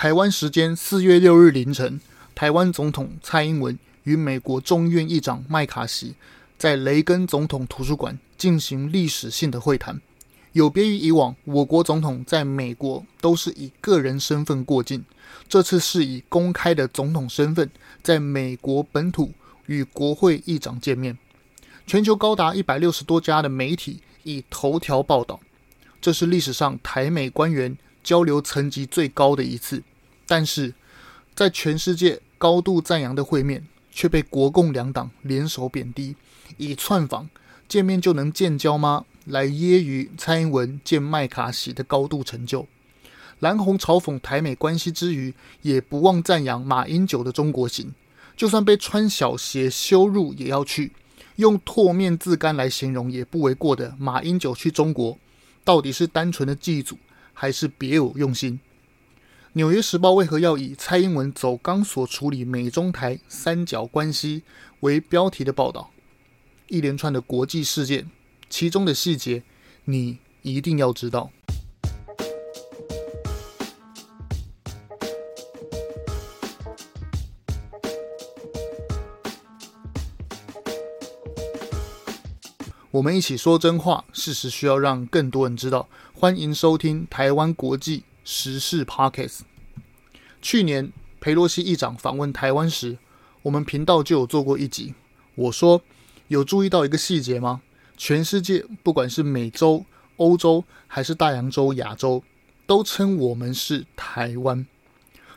台湾时间四月六日凌晨，台湾总统蔡英文与美国众议院议长麦卡锡在雷根总统图书馆进行历史性的会谈。有别于以往，我国总统在美国都是以个人身份过境，这次是以公开的总统身份在美国本土与国会议长见面。全球高达一百六十多家的媒体以头条报道，这是历史上台美官员交流层级最高的一次。但是，在全世界高度赞扬的会面，却被国共两党联手贬低，以串访见面就能建交吗？来揶揄蔡英文见麦卡锡的高度成就。蓝红嘲讽台美关系之余，也不忘赞扬马英九的中国行，就算被穿小鞋羞辱也要去。用唾面自干来形容也不为过的马英九去中国，到底是单纯的祭祖，还是别有用心？《纽约时报》为何要以蔡英文走钢索处理美中台三角关系为标题的报道？一连串的国际事件，其中的细节你一定要知道。我们一起说真话，事实需要让更多人知道。欢迎收听台湾国际。时事 Podcast。去年裴洛西议长访问台湾时，我们频道就有做过一集。我说，有注意到一个细节吗？全世界不管是美洲、欧洲还是大洋洲、亚洲，都称我们是台湾。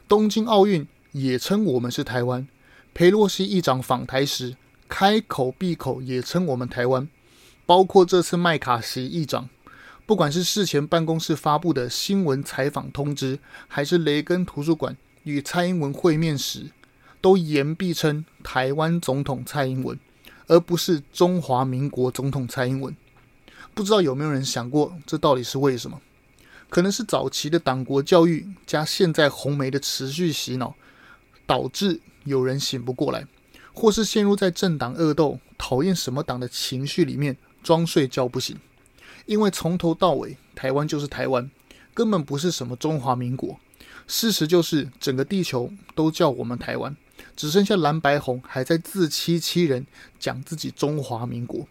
东京奥运也称我们是台湾。裴洛西议长访台时，开口闭口也称我们台湾。包括这次麦卡锡议长。不管是事前办公室发布的新闻采访通知，还是雷根图书馆与蔡英文会面时，都言必称台湾总统蔡英文，而不是中华民国总统蔡英文。不知道有没有人想过，这到底是为什么？可能是早期的党国教育加现在红媒的持续洗脑，导致有人醒不过来，或是陷入在政党恶斗、讨厌什么党的情绪里面，装睡觉不醒。因为从头到尾，台湾就是台湾，根本不是什么中华民国。事实就是，整个地球都叫我们台湾，只剩下蓝白红还在自欺欺人，讲自己中华民国。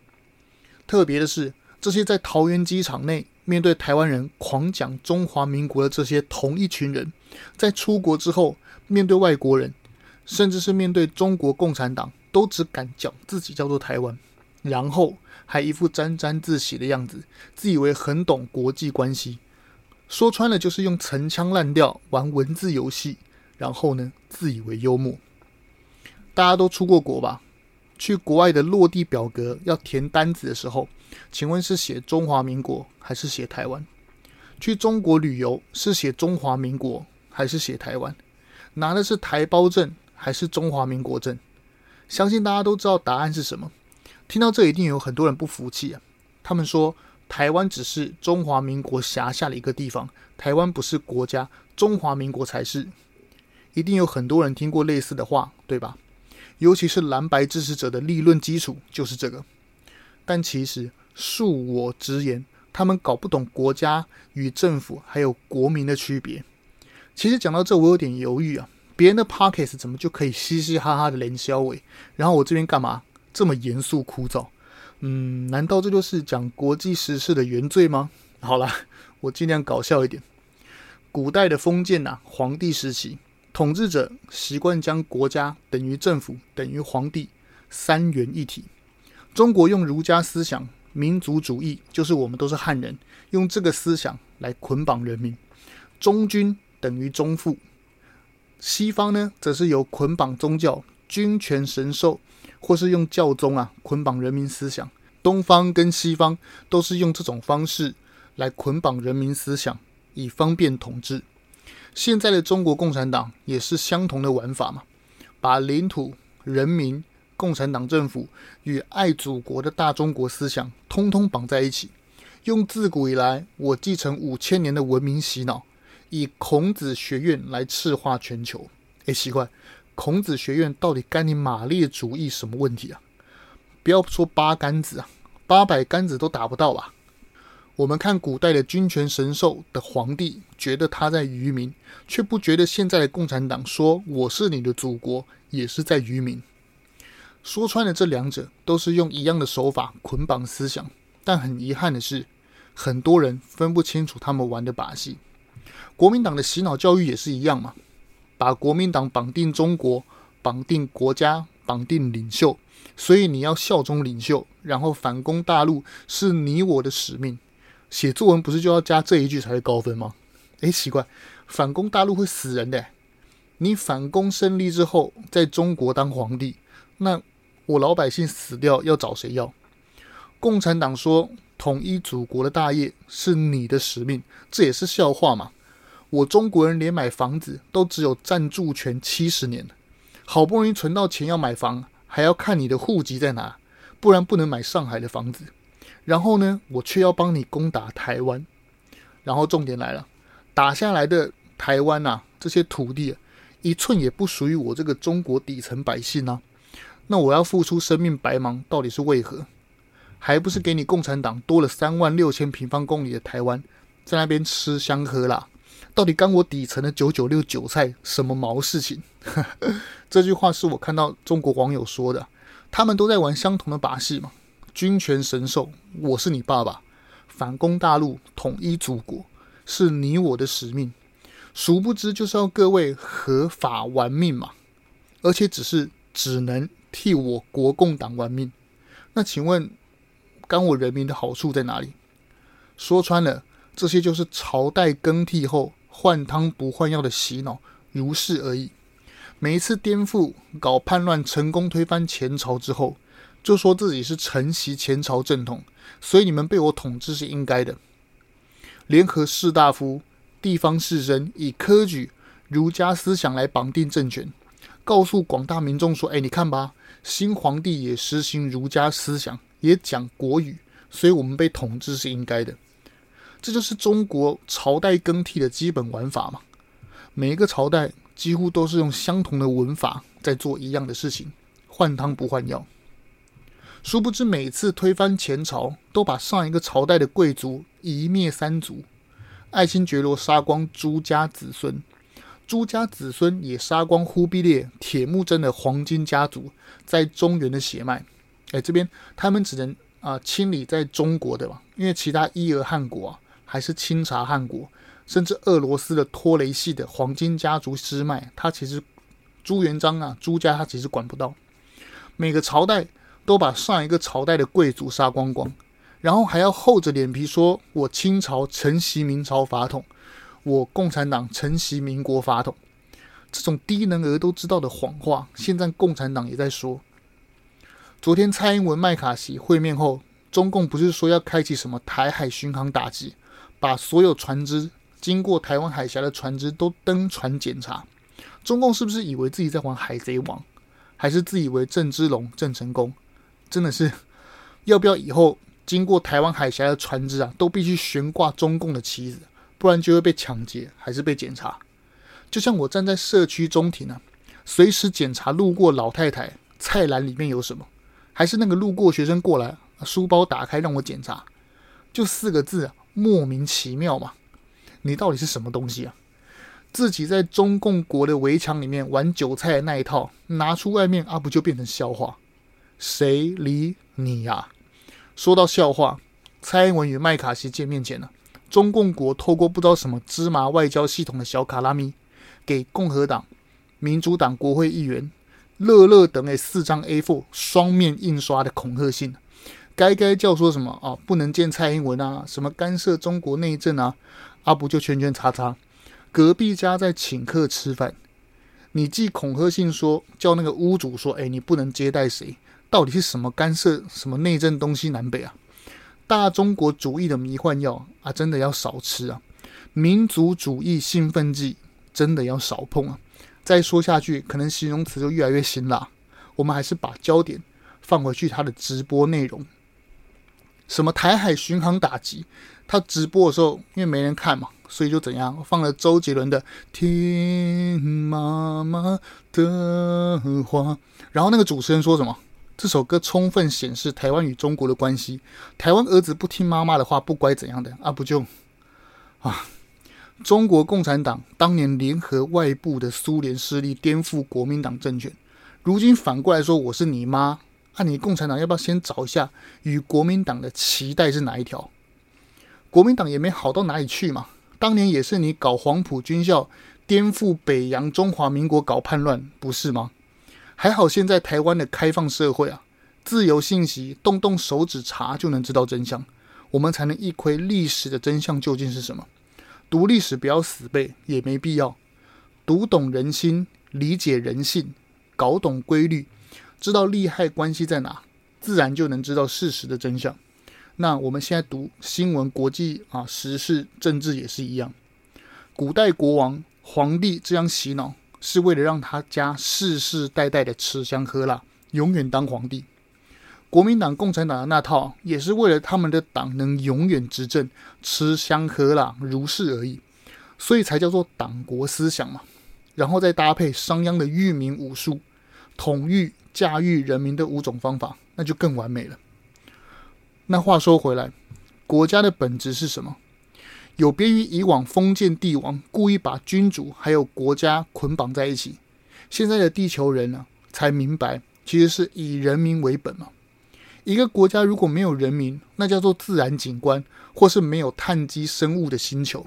特别的是，这些在桃园机场内面对台湾人狂讲中华民国的这些同一群人，在出国之后，面对外国人，甚至是面对中国共产党，都只敢讲自己叫做台湾，然后。还一副沾沾自喜的样子，自以为很懂国际关系，说穿了就是用陈腔滥调玩文字游戏，然后呢，自以为幽默。大家都出过国吧？去国外的落地表格要填单子的时候，请问是写中华民国还是写台湾？去中国旅游是写中华民国还是写台湾？拿的是台胞证还是中华民国证？相信大家都知道答案是什么。听到这，一定有很多人不服气啊！他们说，台湾只是中华民国辖下的一个地方，台湾不是国家，中华民国才是。一定有很多人听过类似的话，对吧？尤其是蓝白支持者的立论基础就是这个。但其实，恕我直言，他们搞不懂国家与政府还有国民的区别。其实讲到这，我有点犹豫啊！别人的 Podcast 怎么就可以嘻嘻哈哈的连销尾，然后我这边干嘛？这么严肃枯燥，嗯，难道这就是讲国际时事的原罪吗？好啦，我尽量搞笑一点。古代的封建呐、皇帝时期，统治者习惯将国家等于政府等于皇帝三元一体。中国用儒家思想、民族主义，就是我们都是汉人，用这个思想来捆绑人民。忠君等于忠父。西方呢，则是由捆绑宗教、君权神授。或是用教宗啊捆绑人民思想，东方跟西方都是用这种方式来捆绑人民思想，以方便统治。现在的中国共产党也是相同的玩法嘛，把领土、人民、共产党政府与爱祖国的大中国思想通通绑在一起，用自古以来我继承五千年的文明洗脑，以孔子学院来赤化全球。哎，奇怪。孔子学院到底干你马列主义什么问题啊？不要说八竿子啊，八百竿子都打不到吧？我们看古代的君权神授的皇帝，觉得他在愚民，却不觉得现在的共产党说我是你的祖国，也是在愚民。说穿了，这两者都是用一样的手法捆绑思想，但很遗憾的是，很多人分不清楚他们玩的把戏。国民党的洗脑教育也是一样嘛，把国民党绑定中国，绑定国家，绑定领袖，所以你要效忠领袖，然后反攻大陆是你我的使命。写作文不是就要加这一句才会高分吗？诶，奇怪，反攻大陆会死人的。你反攻胜利之后，在中国当皇帝，那我老百姓死掉要找谁要？共产党说统一祖国的大业是你的使命，这也是笑话嘛。我中国人连买房子都只有暂住权七十年，好不容易存到钱要买房，还要看你的户籍在哪，不然不能买上海的房子。然后呢，我却要帮你攻打台湾，然后重点来了，打下来的台湾呐、这些土地一寸也不属于我这个中国底层百姓呐、啊，那我要付出生命白忙，到底是为何？还不是给你共产党多了三万六千平方公里的台湾，在那边吃香喝辣，到底干我底层的九九六韭菜什么毛事情？这句话是我看到中国网友说的，他们都在玩相同的把戏嘛。君权神授，我是你爸爸，反攻大陆，统一祖国，是你我的使命。殊不知，就是要各位合法玩命嘛，而且只是只能替我国共党玩命。那请问，干我人民的好处在哪里？说穿了，这些就是朝代更替后换汤不换药的洗脑，如是而已。每一次颠覆、搞叛乱、成功推翻前朝之后。就说自己是承袭前朝正统，所以你们被我统治是应该的。联合士大夫、地方士绅，以科举、儒家思想来绑定政权，告诉广大民众说：“哎，你看吧，新皇帝也实行儒家思想，也讲国语，所以我们被统治是应该的。”这就是中国朝代更替的基本玩法嘛。每一个朝代几乎都是用相同的文法在做一样的事情，换汤不换药。殊不知，每次推翻前朝，都把上一个朝代的贵族一灭三族。爱新觉罗杀光朱家子孙，朱家子孙也杀光忽必烈、铁木真的黄金家族在中原的血脉。哎，这边他们只能啊、清理在中国的吧，因为其他伊尔汗国啊，还是清查汗国，甚至俄罗斯的托雷系的黄金家族支脉，他其实朱元璋啊，朱家他其实管不到。每个朝代。都把上一个朝代的贵族杀光光，然后还要厚着脸皮说：“我清朝承袭明朝法统，我共产党承袭民国法统。”这种低能儿都知道的谎话，现在共产党也在说。昨天蔡英文麦卡锡会面后，中共不是说要开启什么台海巡航打击，把所有船只经过台湾海峡的船只都登船检查？中共是不是以为自己在玩海贼王，还是自以为郑芝龙郑成功？真的是，要不要以后经过台湾海峡的船只啊，都必须悬挂中共的旗子，不然就会被抢劫，还是被检查？就像我站在社区中庭啊，随时检查路过老太太菜篮里面有什么，还是那个路过学生过来，书包打开让我检查，就四个字啊，莫名其妙嘛！你到底是什么东西啊？自己在中共国的围墙里面玩韭菜的那一套，拿出外面啊，不就变成笑话？谁理你呀、说到笑话，蔡英文与麦卡锡见面前呢，中共国透过不知道什么芝麻外交系统的小卡拉咪，给共和党、民主党国会议员乐乐等诶四张 A4 双面印刷的恐吓信，该该叫说什么啊？不能见蔡英文啊？什么干涉中国内政啊？阿、啊、不就圈圈叉叉？隔壁家在请客吃饭，你寄恐吓信说叫那个屋主说，哎，你不能接待谁？到底是什么干涉什么内政东西南北啊？大中国主义的迷幻药啊，真的要少吃啊！民族主义兴奋剂真的要少碰啊！再说下去，可能形容词就越来越辛辣。我们还是把焦点放回去他的直播内容。什么台海巡航打击？他直播的时候，因为没人看嘛，所以就怎样放了周杰伦的《听妈妈的话》，然后那个主持人说什么？这首歌充分显示台湾与中国的关系。台湾儿子不听妈妈的话，不乖怎样的啊？不就啊？中国共产党当年联合外部的苏联势力颠覆国民党政权，如今反过来说我是你妈，那、你共产党要不要先找一下与国民党的脐带是哪一条？国民党也没好到哪里去嘛。当年也是你搞黄埔军校，颠覆北洋中华民国搞叛乱，不是吗？还好现在台湾的开放社会啊，自由信息，动动手指查就能知道真相，我们才能一窥历史的真相究竟是什么。读历史不要死背，也没必要。读懂人心，理解人性，搞懂规律，知道利害关系在哪，自然就能知道事实的真相。那我们现在读新闻、国际啊、时事、政治也是一样。古代国王、皇帝这样洗脑，是为了让他家世世代代的吃香喝辣，永远当皇帝。国民党、共产党的那套，也是为了他们的党能永远执政，吃香喝辣，如是而已，所以才叫做党国思想嘛。然后再搭配商鞅的育民武术，统御驾驭人民的五种方法，那就更完美了。那话说回来，国家的本质是什么？有别于以往封建帝王故意把君主还有国家捆绑在一起，现在的地球人呢、才明白其实是以人民为本嘛。一个国家如果没有人民，那叫做自然景观，或是没有碳基生物的星球。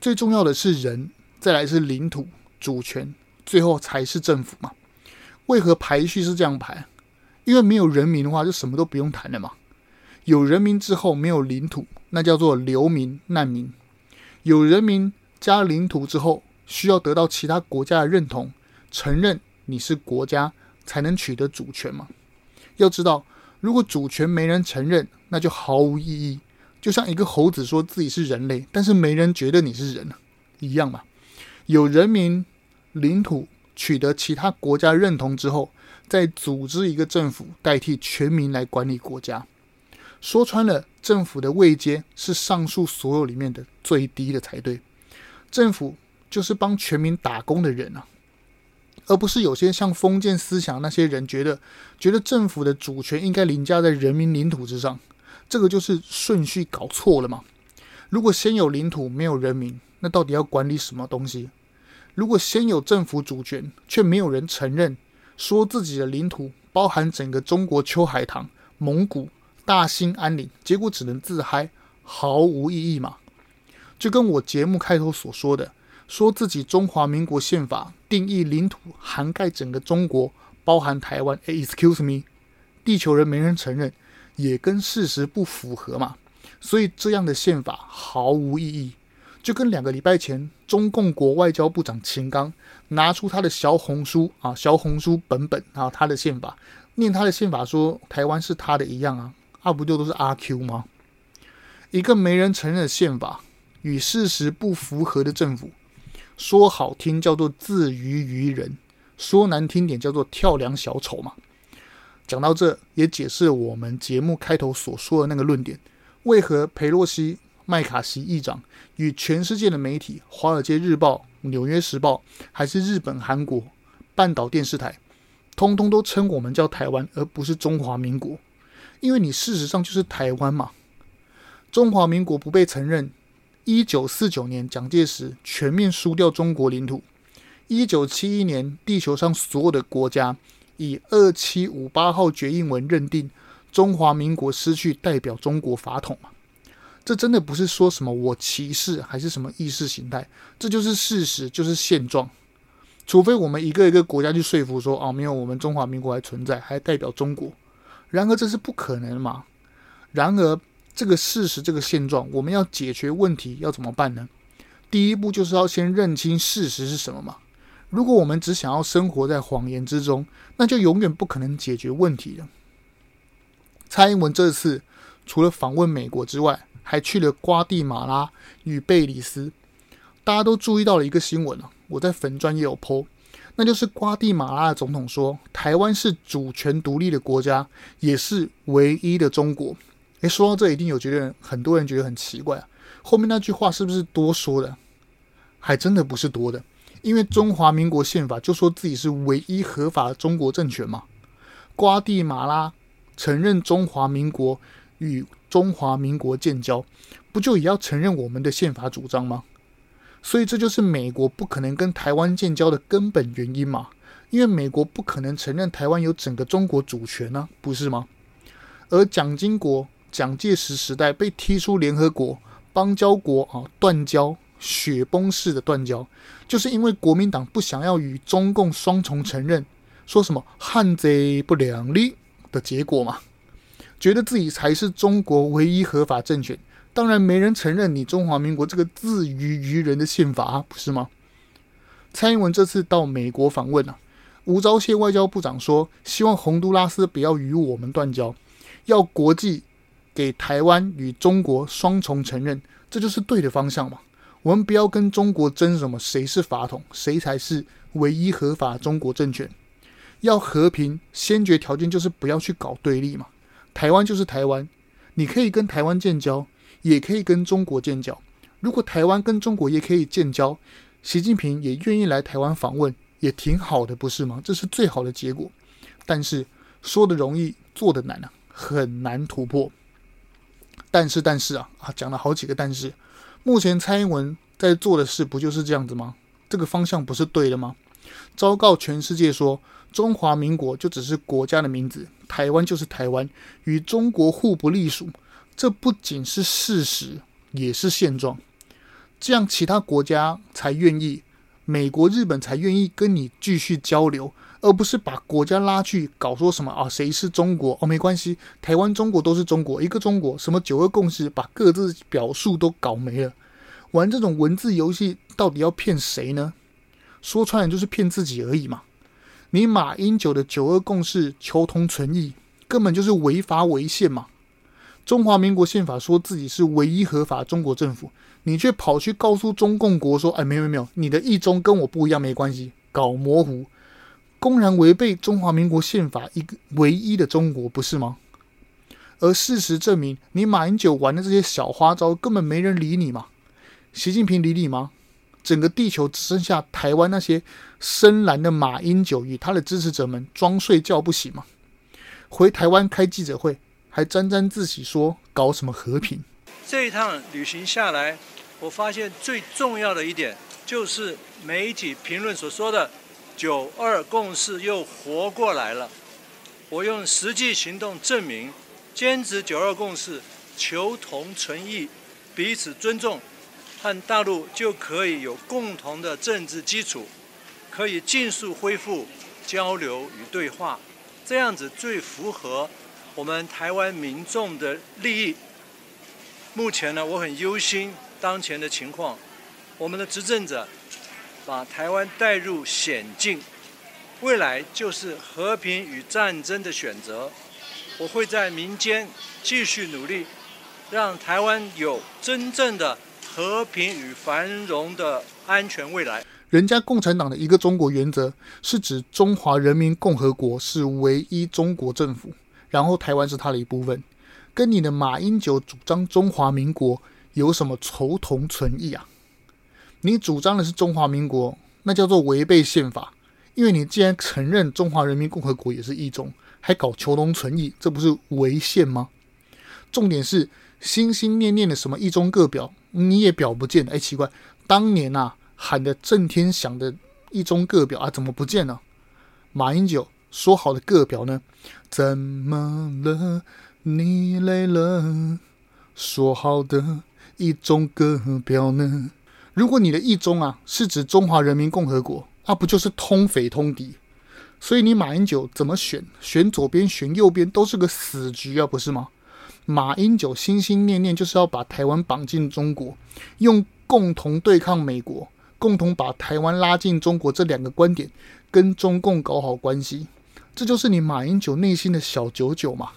最重要的是人，再来是领土主权，最后才是政府嘛。为何排序是这样排？因为没有人民的话，就什么都不用谈了嘛。有人民之后没有领土，那叫做流民难民。有人民加领土之后，需要得到其他国家的认同，承认你是国家，才能取得主权嘛。要知道。如果主权没人承认，那就毫无意义。就像一个猴子说自己是人类，但是没人觉得你是人一样嘛。有人民、领土取得其他国家认同之后，再组织一个政府代替全民来管理国家。说穿了，政府的位阶是上述所有里面的最低的才对。政府就是帮全民打工的人啊。而不是有些像封建思想那些人觉得，觉得政府的主权应该凌驾在人民领土之上，这个就是顺序搞错了嘛。如果先有领土没有人民，那到底要管理什么东西？如果先有政府主权却没有人承认，说自己的领土包含整个中国秋海棠、蒙古、大兴安岭，结果只能自嗨，毫无意义嘛。就跟我节目开头所说的。说自己中华民国宪法定义领土涵盖整个中国，包含台湾。哎，excuse me，地球人没人承认，也跟事实不符合嘛。所以这样的宪法毫无意义。就跟两个礼拜前，中共国外交部长秦刚拿出他的小红书啊，小红书本本啊，他的宪法念他的宪法说台湾是他的一样啊，啊不就都是阿 Q 吗？一个没人承认的宪法与事实不符合的政府。说好听叫做自娱娱人，说难听点叫做跳梁小丑嘛。讲到这，也解释了我们节目开头所说的那个论点：为何裴洛西、麦卡锡议长与全世界的媒体，《华尔街日报》、《纽约时报》，还是日本、韩国半岛电视台，通通都称我们叫台湾，而不是中华民国？因为你事实上就是台湾嘛。中华民国不被承认。一九四九年，蒋介石全面输掉中国领土。一九七一年，地球上所有的国家以二七五八号决议文认定中华民国失去代表中国法统嘛？这真的不是说什么我歧视还是什么意识形态，这就是事实，就是现状。除非我们一个一个国家去说服说，哦，没有，我们中华民国还存在，还代表中国。然而这是不可能嘛？然而。这个事实，这个现状，我们要解决问题要怎么办呢？第一步就是要先认清事实是什么嘛。如果我们只想要生活在谎言之中，那就永远不可能解决问题了。蔡英文这次除了访问美国之外，还去了瓜地马拉与贝里斯。大家都注意到了一个新闻啊，我在粉专也有 po，那就是瓜地马拉的总统说，台湾是主权独立的国家，也是唯一的中国。诶，说到这，一定有觉得很多人觉得很奇怪啊。后面那句话是不是多说的？还真的不是多的，因为中华民国宪法就说自己是唯一合法的中国政权嘛。瓜地马拉承认中华民国与中华民国建交，不就也要承认我们的宪法主张吗？所以这就是美国不可能跟台湾建交的根本原因嘛，因为美国不可能承认台湾有整个中国主权呢、不是吗？而蒋经国、蒋介石时代被踢出联合国邦交国啊，断交，雪崩式的断交，就是因为国民党不想要与中共双重承认，说什么汉贼不两立的结果嘛，觉得自己才是中国唯一合法政权。当然没人承认你中华民国这个自娱于人的宪法，不是吗？蔡英文这次到美国访问啊，吴钊燮外交部长说，希望洪都拉斯不要与我们断交，要国际给台湾与中国双重承认，这就是对的方向嘛。我们不要跟中国争什么谁是法统，谁才是唯一合法中国政权。要和平，先决条件就是不要去搞对立嘛。台湾就是台湾，你可以跟台湾建交。也可以跟中国建交。如果台湾跟中国也可以建交，习近平也愿意来台湾访问，也挺好的，不是吗？这是最好的结果。但是说的容易，做的难啊，很难突破。但是，但是啊啊，讲了好几个但是。目前蔡英文在做的事不就是这样子吗？这个方向不是对的吗？昭告全世界说，中华民国就只是国家的名字，台湾就是台湾，与中国互不隶属。这不仅是事实，也是现状。这样其他国家才愿意，美国、日本才愿意跟你继续交流，而不是把国家拉去搞说什么啊？谁是中国？哦，没关系，台湾、中国都是中国，一个中国。什么九二共识，把各自表述都搞没了。玩这种文字游戏，到底要骗谁呢？说穿了就是骗自己而已嘛。你马英九的九二共识求同存异，根本就是违法违宪嘛。中华民国宪法说自己是唯一合法中国政府，你却跑去告诉中共国说：“哎，没有没有，你的意中跟我不一样，没关系。”搞模糊，公然违背中华民国宪法一个唯一的中国，不是吗？而事实证明，你马英九玩的这些小花招，根本没人理你嘛。习近平理你吗？整个地球只剩下台湾那些深蓝的马英九与他的支持者们装睡觉不醒吗？回台湾开记者会。还沾沾自喜说搞什么和平？这一趟旅行下来，我发现最重要的一点就是媒体评论所说的“九二共识”又活过来了。我用实际行动证明，坚持“九二共识”，求同存异，彼此尊重，和大陆就可以有共同的政治基础，可以尽速恢复交流与对话。这样子最符合。我们台湾民众的利益，目前呢，我很忧心当前的情况。我们的执政者把台湾带入险境，未来就是和平与战争的选择。我会在民间继续努力，让台湾有真正的和平与繁荣的安全未来。人家共产党的一个中国原则是指中华人民共和国是唯一中国政府。然后台湾是他的一部分，跟你的马英九主张中华民国有什么求同存异啊？你主张的是中华民国，那叫做违背宪法，因为你既然承认中华人民共和国也是一中，还搞求同存异，这不是违宪吗？重点是心心念念的什么一中各表，你也表不见。哎，奇怪，当年啊喊得震天响的一中各表啊，怎么不见了？马英九。说好的各表呢？怎么了？你累了？说好的一中各表呢？如果你的一中啊是指中华人民共和国，那不就是通匪通敌？所以你马英九怎么选？选左边选右边都是个死局啊，不是吗？马英九心心念念就是要把台湾绑进中国，用共同对抗美国、共同把台湾拉进中国这两个观点，跟中共搞好关系。这就是你马英九内心的小九九嘛？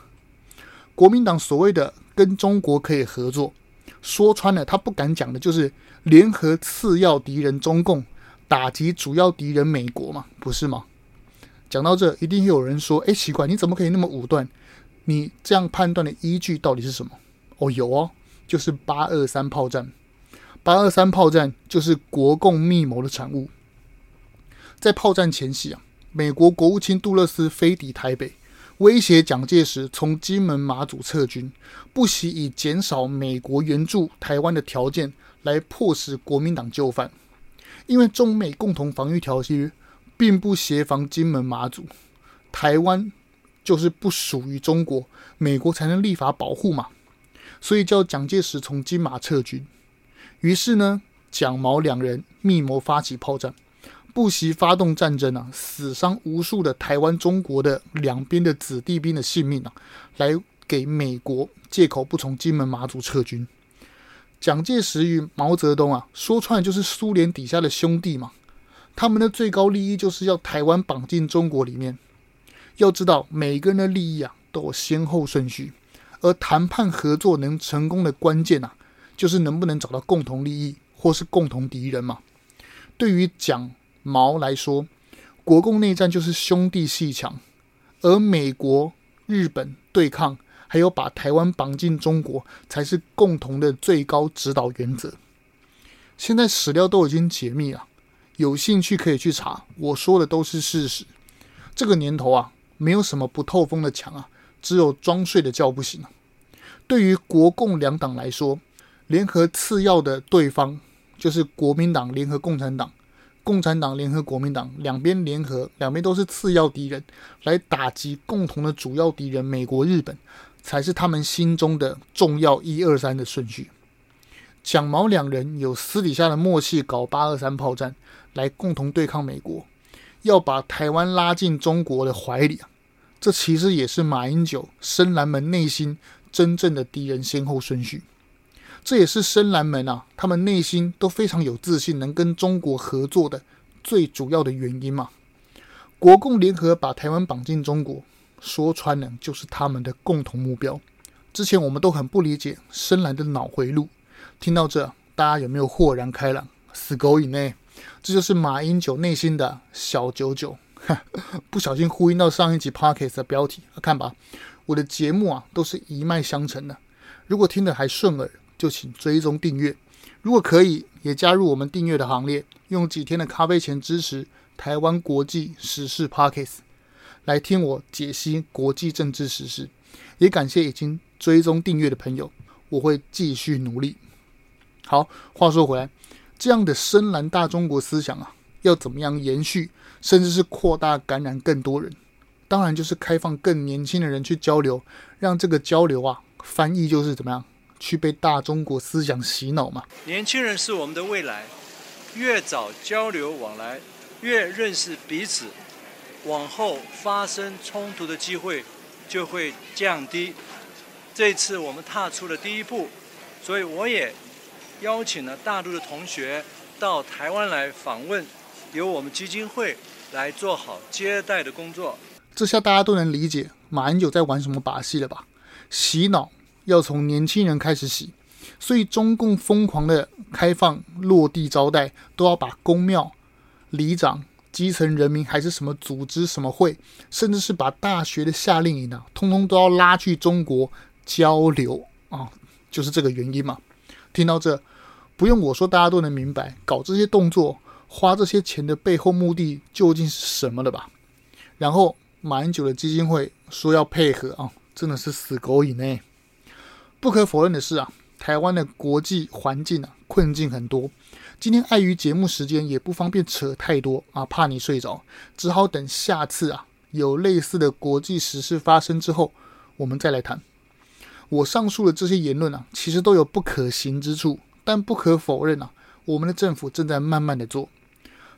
国民党所谓的跟中国可以合作，说穿了，他不敢讲的就是联合次要敌人中共，打击主要敌人美国嘛，不是吗？讲到这，一定会有人说：“哎，奇怪，你怎么可以那么武断？你这样判断的依据到底是什么？”哦，有哦，就是八二三炮战。八二三炮战就是国共密谋的产物，在炮战前夕啊。美国国务卿杜勒斯飞抵台北，威胁蒋介石从金门马祖撤军，不惜以减少美国援助台湾的条件来迫使国民党就范。因为中美共同防御条约并不协防金门马祖，台湾就是不属于中国，美国才能立法保护嘛。所以叫蒋介石从金马撤军。于是呢，蒋毛两人密谋发起炮战。不惜发动战争啊，死伤无数的台湾、中国的两边的子弟兵的性命啊，来给美国借口不从金门、马祖撤军。蒋介石与毛泽东啊，说穿就是苏联底下的兄弟嘛，他们的最高利益就是要台湾绑进中国里面。要知道，每个人的利益啊，都有先后顺序，而谈判合作能成功的关键啊，就是能不能找到共同利益或是共同敌人嘛。对于蒋。毛来说，国共内战就是兄弟鬩墙，而美国、日本对抗，还有把台湾绑进中国，才是共同的最高指导原则。现在史料都已经解密了，有兴趣可以去查，我说的都是事实。这个年头啊，没有什么不透风的墙啊，只有装睡的觉不行啊。对于国共两党来说，联合次要的对方就是国民党联合共产党。共产党联合国民党两边联合，两边都是次要敌人，来打击共同的主要敌人美国、日本，才是他们心中的重要一二三的顺序。蒋毛两人有私底下的默契，搞八二三炮战，来共同对抗美国，要把台湾拉进中国的怀里啊！这其实也是马英九深蓝们内心真正的敌人先后顺序。这也是深蓝们啊，他们内心都非常有自信，能跟中国合作的最主要的原因嘛。国共联合把台湾绑进中国，说穿了就是他们的共同目标。之前我们都很不理解深蓝的脑回路，听到这，大家有没有豁然开朗？死狗以内，这就是马英九内心的小九九。不小心呼应到上一集 Podcast 的标题，看吧，我的节目啊都是一脉相承的，如果听得还顺耳。就请追踪订阅，如果可以，也加入我们订阅的行列，用几天的咖啡钱支持台湾国际时事 Podcast，来听我解析国际政治时事。也感谢已经追踪订阅的朋友，我会继续努力。好，话说回来，这样的深蓝大中国思想啊，要怎么样延续，甚至是扩大感染更多人？当然就是开放更年轻的人去交流，让这个交流啊，翻译就是怎么样？去被大中国思想洗脑嘛？年轻人是我们的未来，越早交流往来，越认识彼此，往后发生冲突的机会就会降低。这次我们踏出了第一步，所以我也邀请了大陆的同学到台湾来访问，由我们基金会来做好接待的工作。这下大家都能理解马英九在玩什么把戏了吧？洗脑。要从年轻人开始洗，所以中共疯狂的开放落地招待，都要把公庙、里长、基层人民还是什么组织、什么会，甚至是把大学的夏令营啊，通通都要拉去中国交流啊，就是这个原因嘛。听到这，不用我说，大家都能明白，搞这些动作、花这些钱的背后目的究竟是什么了吧？然后马英九的基金会说要配合啊，真的是死狗以内。不可否认的是啊，台湾的国际环境啊，困境很多。今天碍于节目时间，也不方便扯太多啊，怕你睡着，只好等下次啊有类似的国际时事发生之后，我们再来谈。我上述的这些言论啊，其实都有不可行之处，但不可否认啊，我们的政府正在慢慢的做。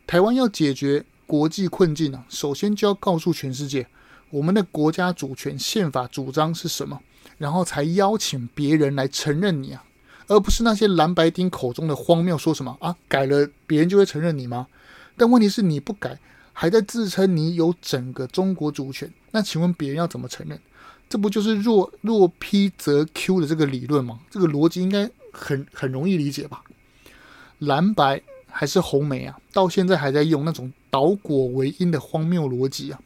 台湾要解决国际困境啊，首先就要告诉全世界，我们的国家主权、宪法主张是什么。然后才邀请别人来承认你啊，而不是那些蓝白丁口中的荒谬，说什么啊，改了别人就会承认你吗？但问题是你不改，还在自称你有整个中国主权，那请问别人要怎么承认？这不就是若若 P 则 Q 的这个理论吗？这个逻辑应该很很容易理解吧？蓝白还是红梅啊，到现在还在用那种倒果为因的荒谬逻辑啊。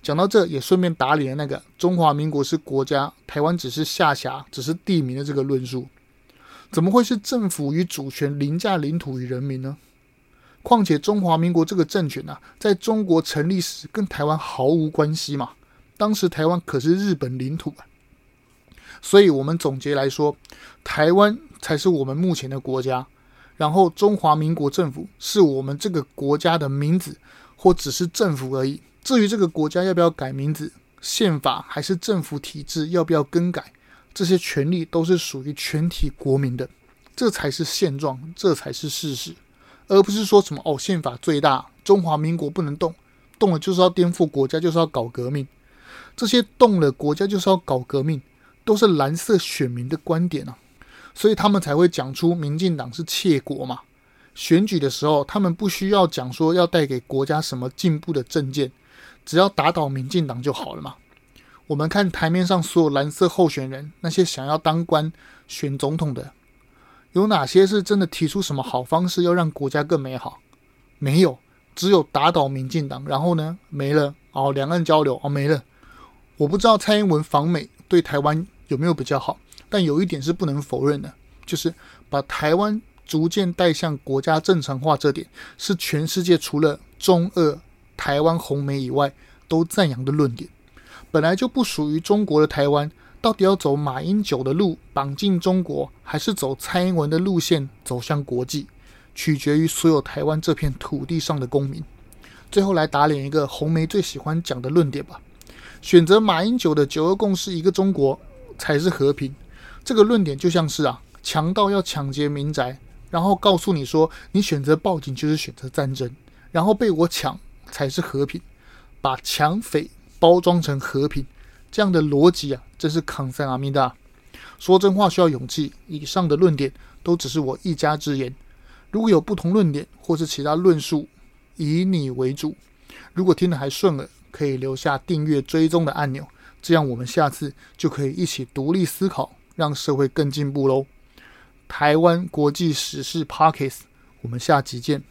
讲到这，也顺便打脸了那个中华民国是国家，台湾只是下辖，只是地名的这个论述。怎么会是政府与主权凌驾领土与人民呢？况且中华民国这个政权啊，在中国成立时跟台湾毫无关系嘛，当时台湾可是日本领土啊。所以，我们总结来说，台湾才是我们目前的国家。然后，中华民国政府是我们这个国家的名字，或只是政府而已。至于这个国家要不要改名字，宪法还是政府体制要不要更改，这些权利都是属于全体国民的。这才是现状，这才是事实，而不是说什么哦，宪法最大，中华民国不能动，动了就是要颠覆国家，就是要搞革命。这些动了国家就是要搞革命，都是蓝色选民的观点啊。所以他们才会讲出民进党是窃国嘛。选举的时候，他们不需要讲说要带给国家什么进步的政见，只要打倒民进党就好了嘛。我们看台面上所有蓝色候选人，那些想要当官、选总统的，有哪些是真的提出什么好方式要让国家更美好？没有，只有打倒民进党，然后呢，没了哦，两岸交流哦，没了。我不知道蔡英文访美对台湾有没有比较好。但有一点是不能否认的，就是把台湾逐渐带向国家正常化，这点是全世界除了中俄、台湾、红媒以外都赞扬的论点。本来就不属于中国的台湾，到底要走马英九的路绑进中国，还是走蔡英文的路线走向国际，取决于所有台湾这片土地上的公民。最后来打脸一个红媒最喜欢讲的论点吧：选择马英九的九二共识，一个中国才是和平。这个论点就像是啊，强盗要抢劫民宅，然后告诉你说，你选择报警就是选择战争，然后被我抢才是和平，把抢匪包装成和平，这样的逻辑啊，真是康塞阿米达。说真话需要勇气，以上的论点都只是我一家之言，如果有不同论点或是其他论述，以你为主。如果听得还顺耳，可以留下订阅追踪的按钮，这样我们下次就可以一起独立思考。让社会更进步喽！台湾国际时事 Podcast，我们下集见。